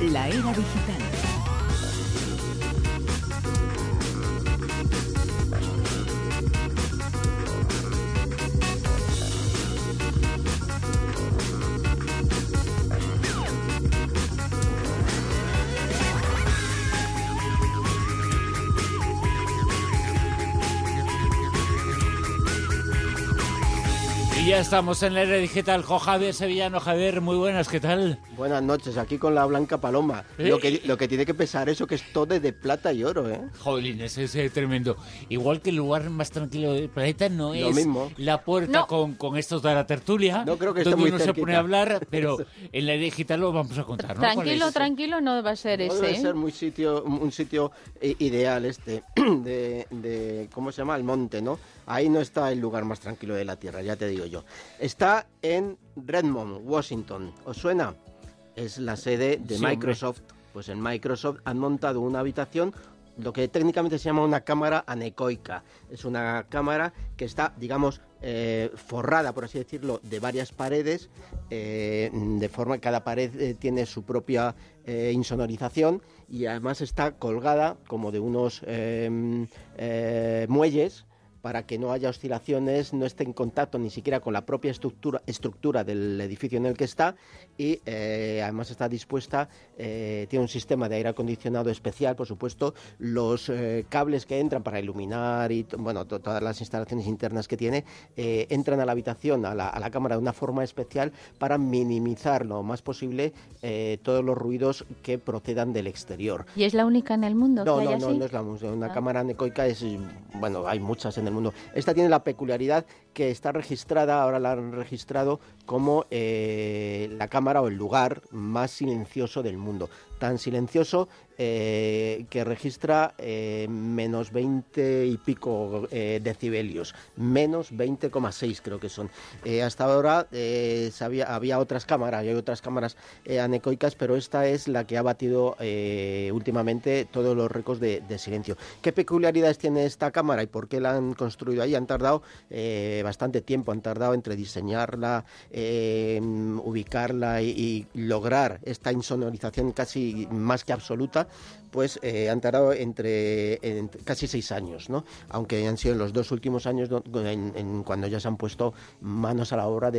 La era digital. Ya estamos en la era digital con Javier Sevillano. Javier, muy buenas, ¿qué tal? Buenas noches, aquí con la Blanca Paloma. ¿Eh? Lo, que, lo que tiene que pesar eso que es todo de plata y oro, ¿eh? Jolines, es eh, tremendo. Igual que el lugar más tranquilo del planeta no Lo es mismo. la puerta No. con, con estos de la tertulia. No creo que esté donde muy uno se cerquita. pone a hablar, pero en la era digital lo vamos a contar, ¿no? ¿Cuál Tranquilo, es? tranquilo, no va a ser No ese. debe ¿eh? ser muy sitio, un sitio ideal este de, de- ¿cómo se llama? El monte, ¿no? Ahí no está el lugar más tranquilo de la Tierra, ya te digo yo. Está en Redmond, Washington. ¿Os suena? Es la sede de Sí, hombre. Microsoft. Pues en Microsoft han montado una habitación lo que técnicamente se llama una cámara anecoica. Es una cámara que está, digamos, eh, forrada, por así decirlo, de varias paredes, eh, de forma que cada pared eh, tiene su propia insonorización y además está colgada como de unos muelles para que no haya oscilaciones, no esté en contacto ni siquiera con la propia estructura, estructura del edificio en el que está y eh, además está dispuesta, eh, tiene un sistema de aire acondicionado especial, por supuesto, los eh, cables que entran para iluminar y bueno, to- todas las instalaciones internas que tiene eh, entran a la habitación, a la, a la cámara de una forma especial para minimizar lo más posible eh, todos los ruidos que procedan del exterior. ¿Y es la única en el mundo No, que no, hay no, así? no es la música. Una Ah. cámara anecoica es, bueno, hay muchas en Esta tiene la peculiaridad que está registrada, ahora la han registrado como eh, la cámara o el lugar más silencioso del mundo. Tan silencioso eh, que registra eh, menos 20 y pico eh, decibelios, menos 20,6 creo que son. Hasta ahora sabía- había otras cámaras, y hay otras cámaras anecoicas, pero esta es la que ha batido últimamente todos los récords de, silencio. ¿Qué peculiaridades tiene esta cámara y por qué la han construido ahí? Han tardado bastante tiempo, han tardado entre diseñarla, ubicarla y lograr esta insonorización casi más que absoluta, pues eh, han tardado entre, en- casi seis años, ¿no? Aunque han sido los dos últimos años en- cuando ya se han puesto manos a la obra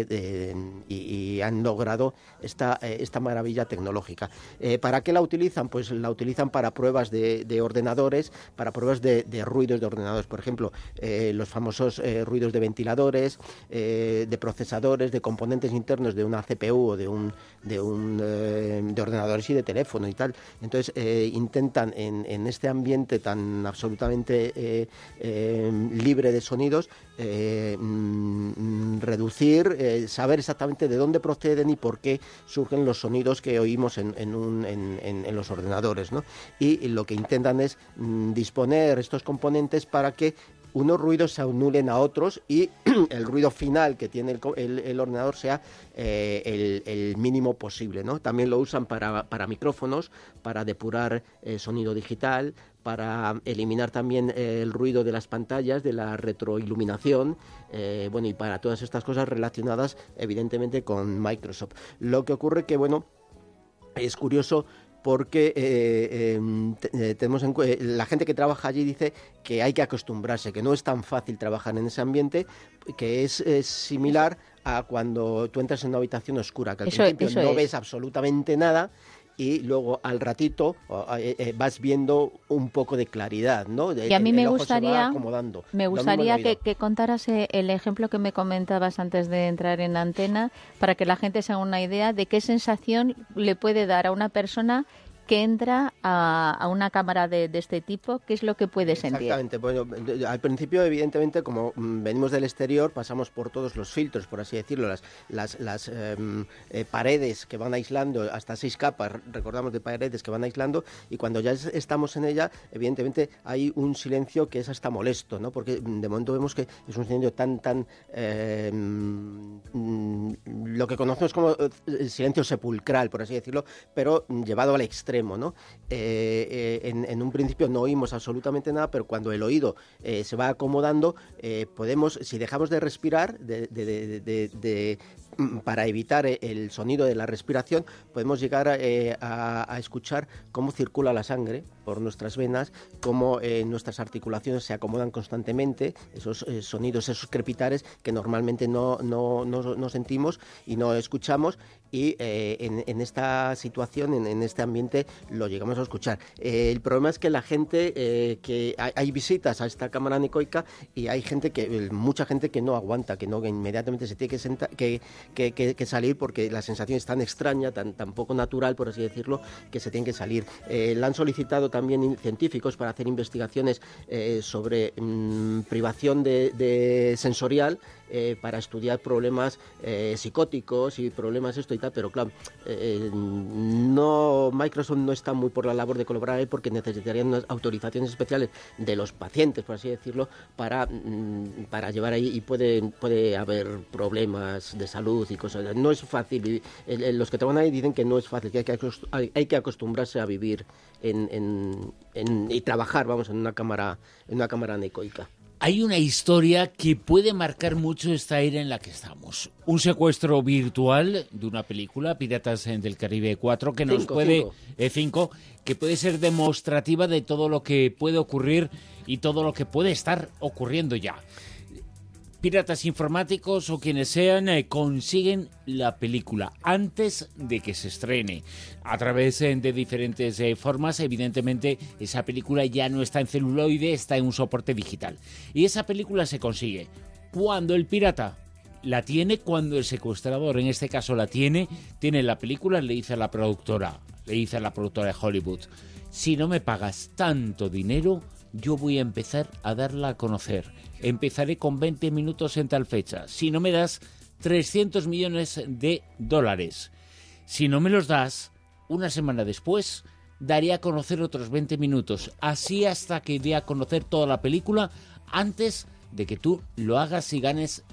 y, han logrado esta, eh, esta maravilla tecnológica. Eh, ¿Para qué la utilizan? Pues la utilizan para pruebas de, de ordenadores, para pruebas de, ruidos de ordenadores, por ejemplo, los famosos ruidos de ventiladores, de procesadores, de componentes internos de una CPU o de un, de un de ordenadores y de teléfono y tal. Entonces en, este ambiente tan absolutamente eh, eh, libre de sonidos eh, mm, reducir, eh, saber exactamente de dónde proceden y por qué surgen los sonidos que oímos en, los ordenadores. Y, lo que intentan es mm, disponer estos componentes para que unos ruidos se anulen a otros y el ruido final que tiene el, el- ordenador sea eh, el, mínimo posible. ¿no? También lo usan para, para micrófonos, para depurar eh, sonido digital, para eliminar también eh, el ruido de las pantallas, de la retroiluminación, bueno, y para todas estas cosas relacionadas evidentemente con Microsoft. Lo que ocurre que, bueno, es curioso porque eh, em, eh, tenemos en eh, la gente que trabaja allí dice que hay que acostumbrarse, que no es tan fácil trabajar en ese ambiente, que es, es similar a cuando tú entras en una habitación oscura, que al Eso- principio eso no es. ves absolutamente nada y luego al ratito eh, eh, vas viendo un poco de claridad, ¿no? De- Y a mí el- me el gustaría-. Me gustaría que, que contaras eh, el ejemplo que me comentabas antes de entrar en antena para que la gente se haga una idea de qué sensación le puede dar a una persona que entra a, una cámara de, este tipo, qué es lo que puede sentir. Exactamente. Bueno, al principio, evidentemente, como mm, venimos del exterior, pasamos por todos los filtros, por así decirlo, las, las, las em, eh, paredes que van aislando, hasta seis capas, recordamos de paredes que van aislando, y cuando ya es- estamos en ella, evidentemente hay un silencio que es hasta molesto, ¿no? Porque mm, de momento vemos que es un silencio tan, tan... em, mm, lo que conocemos como eh, silencio sepulcral, por así decirlo, pero llevado al extremo, Eh, eh, en, un principio no oímos absolutamente nada, pero cuando el oído eh, se va acomodando, podemos, si dejamos de respirar, de, para evitar eh, el sonido de la respiración, podemos llegar eh, a, escuchar cómo circula la sangre por nuestras venas, cómo eh, nuestras articulaciones se acomodan constantemente, esos sonidos, esos crepitares que normalmente no, no, no, sentimos y no escuchamos y en, esta situación, en, este ambiente, lo llegamos a escuchar. el problema es que la gente, que hay, visitas a esta cámara anecoica y hay gente que, mucha gente que no aguanta, que no inmediatamente se tiene que, sentar, que, que, salir porque la sensación es tan extraña, tan, tan poco natural, por así decirlo, que se tiene que salir. Eh, la han solicitado también científicos para hacer investigaciones eh, sobre mm, privación de sensorial eh, para estudiar problemas eh, psicóticos y problemas esto y tal, pero claro, eh, no Microsoft no está muy por la labor de colaborar ahí porque necesitarían unas autorizaciones especiales de los pacientes, por así decirlo, para, mm, para llevar ahí y puede, puede haber problemas de salud y cosas. No es fácil. Los que trabajan ahí dicen que no es fácil, que hay que, acostumbrarse a vivir en, en, y trabajar, vamos, en una cámara, en una cámara anecoica. Hay una historia que puede marcar mucho esta era en la que estamos. Un secuestro virtual de una película, Piratas del Caribe 4, que nos puede... Eh, cinco, que puede ser demostrativa de todo lo que puede ocurrir y todo lo que puede estar ocurriendo ya piratas informáticos o quienes sean eh, consiguen la película antes de que se estrene. A través eh, de diferentes eh, formas evidentemente esa película ya no está en celuloide está en un soporte digital. Y esa película se consigue cuando el pirata la tiene cuando el secuestrador en este caso la tiene tiene la película le dice a la productora le dice a la productora de Hollywood si no me pagas tanto dinero yo voy a empezar a darla a conocer. Empezaré con 20 minutos en tal fecha. Si no me das 300 millones de dólares. Si no me los das, una semana después, daré a conocer otros 20 minutos. Así hasta que dé a conocer toda la película antes de que tú lo hagas y ganes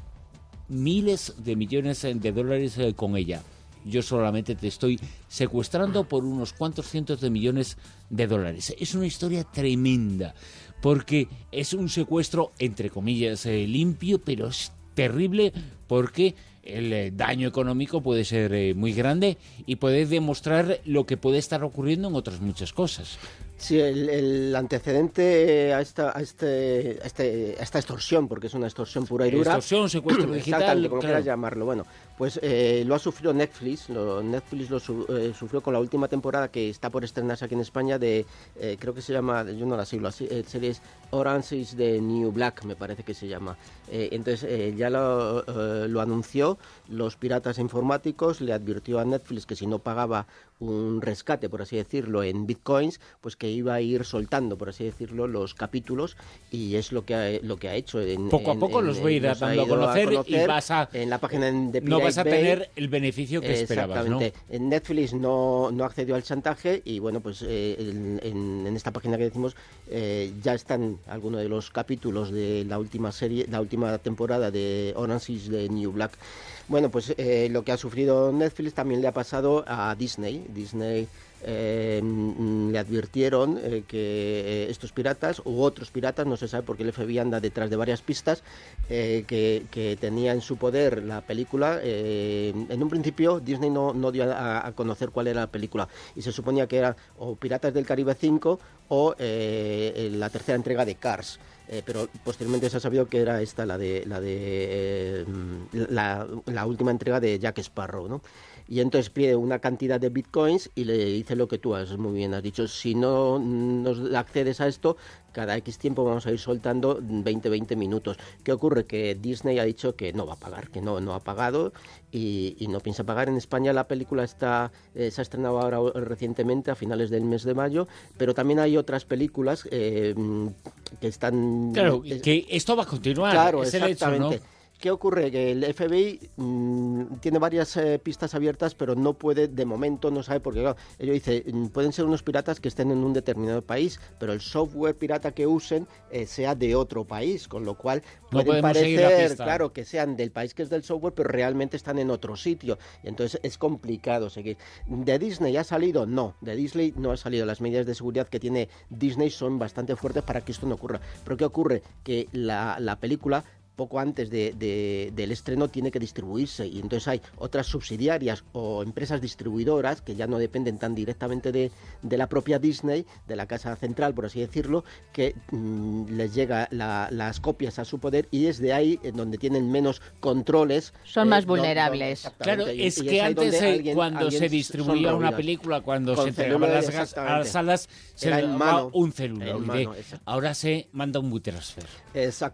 miles de millones de dólares eh, con ella yo solamente te estoy secuestrando por unos cuantos cientos de millones de dólares. Es una historia tremenda, porque es un secuestro, entre comillas, eh, limpio, pero es terrible porque el eh, daño económico puede ser eh, muy grande y puede demostrar lo que puede estar ocurriendo en otras muchas cosas. Sí, el, antecedente a esta, a, este, este, a, esta extorsión, porque es una extorsión pura y dura. Extorsión, secuestro digital. como quieras llamarlo. Bueno, pues eh, lo ha sufrido Netflix. Lo, Netflix lo eh, sufrió con la última temporada que está por estrenarse aquí en España de, eh, creo que se llama, yo no la sigo, la serie es Orange is the New Black, me parece que se llama. entonces ya lo, lo anunció, los piratas informáticos le advirtió a Netflix que si no pagaba un rescate, por así decirlo, en bitcoins, pues que iba a ir soltando, por así decirlo, los capítulos y es lo que ha, lo que ha hecho. En, poco a poco los voy a ir dando a conocer, y vas a... En la página de No vas a tener el beneficio que esperabas, ¿no? Netflix no, no accedió al chantaje y bueno, pues eh, en, esta página que decimos eh, ya están algunos de los capítulos de la última serie, la última temporada de Orange is the New Black. Bueno, pues eh, lo que ha sufrido Netflix también le ha pasado a Disney. Disney eh, mm, le advirtieron eh, que estos piratas u otros piratas, no se sabe porque el FBI anda detrás de varias pistas, que, tenía en su poder la película. en un principio Disney no, dio a, conocer cuál era la película y se suponía que era o Piratas del Caribe 5 o la tercera entrega de Cars. Eh, pero posteriormente se ha sabido que era esta la de eh, la, la, última entrega de Jack Sparrow, ¿no? Y entonces pide una cantidad de bitcoins y le dice lo que tú has muy bien has dicho. Si no nos accedes a esto, cada X tiempo vamos a ir soltando 20, 20 minutos. ¿Qué ocurre? Que Disney ha dicho que no va a pagar, que no, no ha pagado y, no piensa pagar. En España la película está eh, se ha estrenado ahora recientemente, a finales del mes de mayo, pero también hay otras películas eh, que están... Claro, que esto va a continuar. Claro, exactamente. ¿Qué ocurre? Que el FBI mm, tiene varias eh, pistas abiertas, pero no puede, de momento, no sabe, porque claro, ellos dicen, mm, pueden ser unos piratas que estén en un determinado país, pero el software pirata que usen eh, sea de otro país, con lo cual puede parecer, claro, que sean del país que es del software, pero realmente están en otro sitio. Entonces es complicado seguir. ¿De Disney ha salido? No, de Disney no ha salido. Las medidas de seguridad que tiene Disney son bastante fuertes para que esto no ocurra. Pero ¿qué ocurre? Que la, la película poco antes de, del estreno tiene que distribuirse y entonces hay otras subsidiarias o empresas distribuidoras que ya no dependen tan directamente de, la propia Disney, de la casa central, por así decirlo, que mm, les llega las copias a su poder y es de ahí en donde tienen menos controles. Son más eh, vulnerables. claro, es que antes eh, cuando se distribuía una película, cuando se entregaba las, a las salas, se daba un celular. ahora se manda un WeTransfer.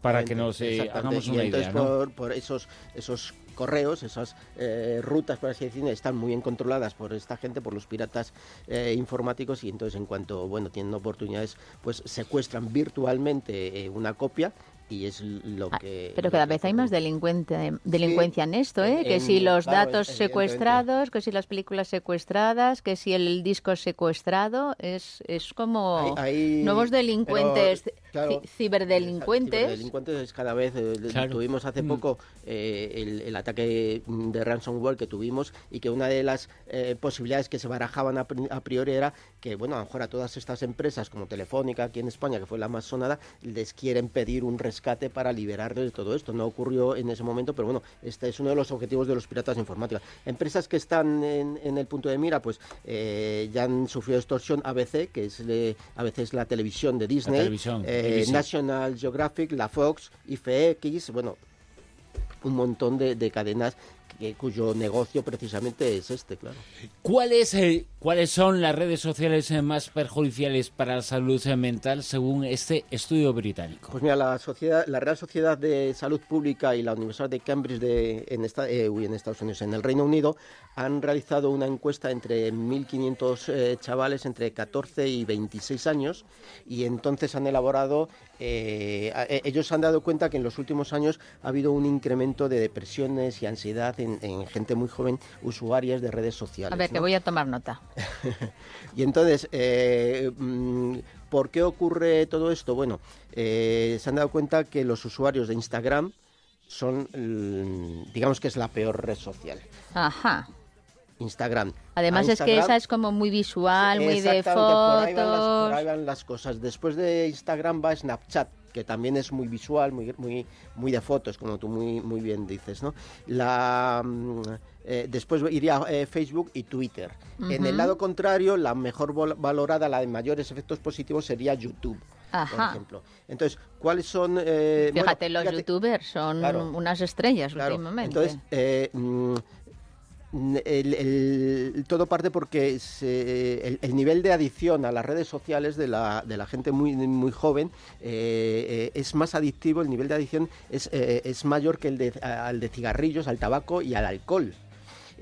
Para que nos eh, hagamos una idea. Por, esos, esos correos, esas eh, rutas, por así decirlo, están muy bien controladas por esta gente, por los piratas eh, informáticos y entonces en cuanto bueno tienen oportunidades, pues secuestran virtualmente una copia y es lo ah, que... Pero cada vez hay más delincuente, delincuencia en esto, ¿eh? que si los datos secuestrados, que si las películas secuestradas, que si el disco secuestrado, es, es como nuevos delincuentes, ciberdelincuentes. Ciberdelincuentes es cada vez, eh, tuvimos hace mm. poco eh, el, ataque de ransomware que tuvimos y que una de las eh, posibilidades que se barajaban a, priori era que, bueno, a lo mejor a todas estas empresas como Telefónica aquí en España, que fue la más sonada, les quieren pedir un rescate para liberarles de todo esto. No ocurrió en ese momento, pero bueno, este es uno de los objetivos de los piratas informáticos. Empresas que están en, el punto de mira, pues eh, ya han sufrido extorsión ABC, que es a veces la televisión de Disney, eh, National Geographic, la Fox, IFX, bueno, un montón de cadenas cuyo negocio precisamente es este, claro. ¿Cuáles, eh, ¿Cuáles son las redes sociales eh, más perjudiciales para la salud mental según este estudio británico? Pues mira, la, sociedad, la Real Sociedad de Salud Pública y la Universidad de Cambridge de, en, esta, eh, en Estados Unidos, en el Reino Unido, han realizado una encuesta entre 1.500 chavales entre 14 y 26 años y entonces han elaborado, ellos han dado cuenta que en los últimos años ha habido un incremento de depresiones y ansiedad en en, gente muy joven, usuarias de redes sociales. A ver, que voy a tomar nota. y entonces, eh, mm, ¿por qué ocurre todo esto? Bueno, eh, se han dado cuenta que los usuarios de Instagram son, mm, digamos que es la peor red social. Ajá. Instagram. Además es que esa es como muy visual, muy de fotos. por ahí van las cosas. Después de Instagram va Snapchat que también es muy visual, muy, muy, muy de fotos, como tú muy, muy bien dices, ¿no? La, mm, eh, después iría eh, Facebook y Twitter. En el lado contrario, la mejor valorada, la de mayores efectos positivos, sería YouTube. por ejemplo. Entonces, ¿cuáles son...? Eh, fíjate, los youtubers son unas estrellas últimamente. Entonces, eh, todo parte porque el, nivel de adicción a las redes sociales de la, de la gente muy, muy joven eh, eh, es más adictivo, el nivel de adicción es, eh, es mayor que el de, al de cigarrillos, al tabaco y al alcohol.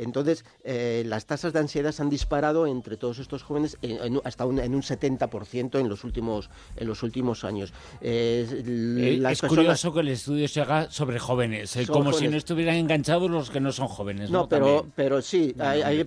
Entonces, eh, las tasas de ansiedad se han disparado entre todos estos jóvenes hasta un, en un 70% en los últimos, en los últimos años. Eh, eh, es curioso que el estudio se haga sobre jóvenes, como si no estuvieran enganchados los que no son jóvenes. No, pero, pero sí,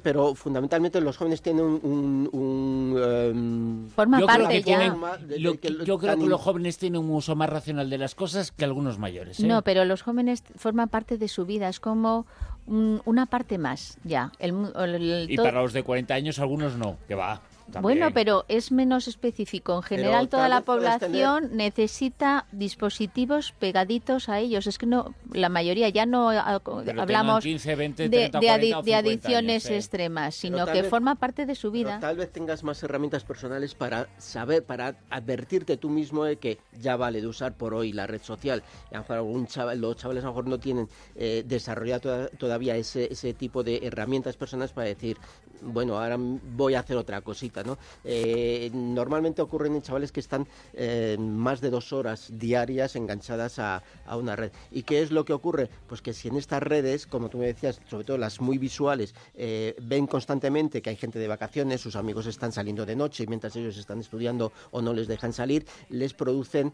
pero fundamentalmente los jóvenes tienen un... Em, Forma parte ya. yo creo que los jóvenes tienen un uso más racional de las cosas que algunos mayores. No, pero los jóvenes forman parte de su vida, es como una parte más ya. y para los de 40 años algunos no, que va. Bueno, pero es menos específico. En general, toda la población necesita dispositivos pegaditos a ellos. Es que no, la mayoría ya no hablamos de, adicciones extremas, sino que forma parte de su vida. Tal vez tengas más herramientas personales para saber, para advertirte tú mismo de que ya vale de usar por hoy la red social. a lo mejor algún chaval, los chavales a lo mejor no tienen eh, desarrollado todavía ese, ese tipo de herramientas personales para decir, bueno, ahora voy a hacer otra cosita, ¿no? Eh, normalmente ocurren en chavales que están eh, más de dos horas diarias enganchadas a, una red. ¿Y qué es lo que ocurre? Pues que si en estas redes, como tú me decías, sobre todo las muy visuales, eh, ven constantemente que hay gente de vacaciones, sus amigos están saliendo de noche mientras ellos están estudiando o no les dejan salir, les producen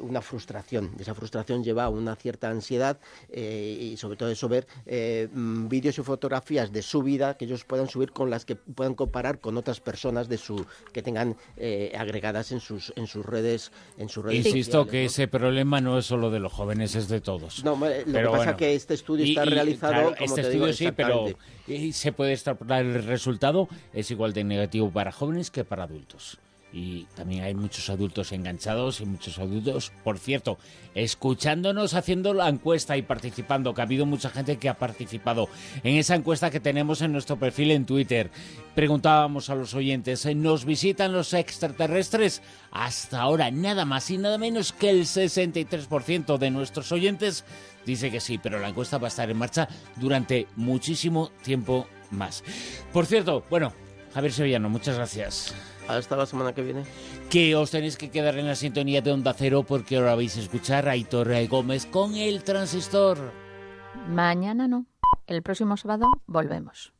una frustración. Esa frustración lleva a una cierta ansiedad y sobre todo eso ver vídeos y fotografías de su vida que ellos puedan subir con las que puedan comparar con otras personas de su que tengan eh, agregadas en sus en sus redes en sus redes Insisto que ese problema no es solo de los jóvenes, es de todos. No, lo que pasa es que este estudio está realizado este estudio sí, pero se puede extrapolar el resultado es igual de negativo para jóvenes que para adultos. Y también hay muchos adultos enganchados y muchos adultos, por cierto, escuchándonos haciendo la encuesta y participando, que ha habido mucha gente que ha participado en esa encuesta que tenemos en nuestro perfil en Twitter. Preguntábamos a los oyentes, ¿nos visitan los extraterrestres? Hasta ahora nada más y nada menos que el 63% de nuestros oyentes dice que sí, pero la encuesta va a estar en marcha durante muchísimo tiempo más. Por cierto, bueno, Javier Sevillano, muchas gracias. Hasta la semana que viene. Que os tenéis que quedar en la sintonía de Onda Cero porque ahora vais a escuchar a Hitor Gómez con el transistor. Mañana no. El próximo sábado volvemos.